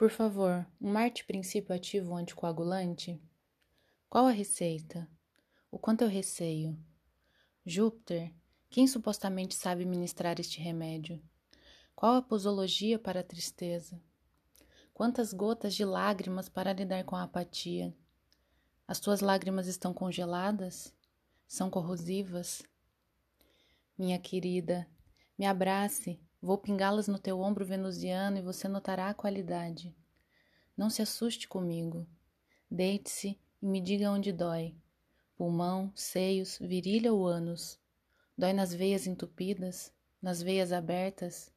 Por favor, um Marte princípio ativo anticoagulante? Qual a receita? O quanto eu receio? Júpiter, quem supostamente sabe ministrar este remédio? Qual a posologia para a tristeza? Quantas gotas de lágrimas para lidar com a apatia? As tuas lágrimas estão congeladas? São corrosivas? Minha querida, me abrace, vou pingá-las no teu ombro venusiano e você notará a qualidade. Não se assuste comigo. Deite-se e me diga onde dói. Pulmão, seios, virilha ou ânus. Dói nas veias entupidas, nas veias abertas.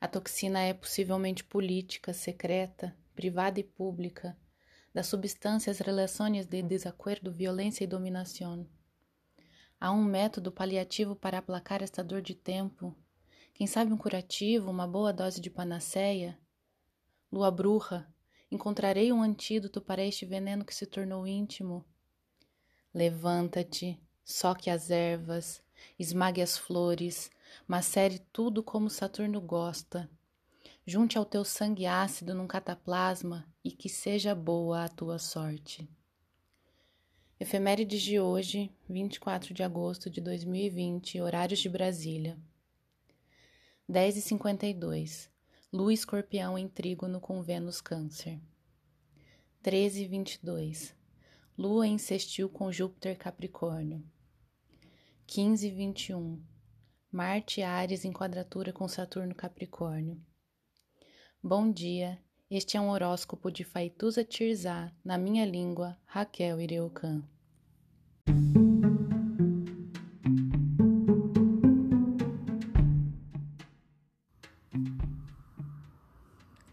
A toxina é possivelmente política, secreta, privada e pública das substâncias relações de desacordo, violência e dominação. Há um método paliativo para aplacar esta dor de tempo? Quem sabe um curativo, uma boa dose de panaceia? Lua bruxa, encontrarei um antídoto para este veneno que se tornou íntimo. Levanta-te, soque as ervas, esmague as flores, macere tudo como Saturno gosta. Junte ao teu sangue ácido num cataplasma e que seja boa a tua sorte. Efemérides de hoje, 24 de agosto de 2020, horários de Brasília. 10h52. Lua escorpião em trígono com Vênus câncer. 13h22. Lua em sextil com Júpiter capricórnio. 15h21. Marte Ares em quadratura com Saturno capricórnio. Bom dia, este é um horóscopo de Faituza Tirzá, na minha língua, Raquel Ireucan.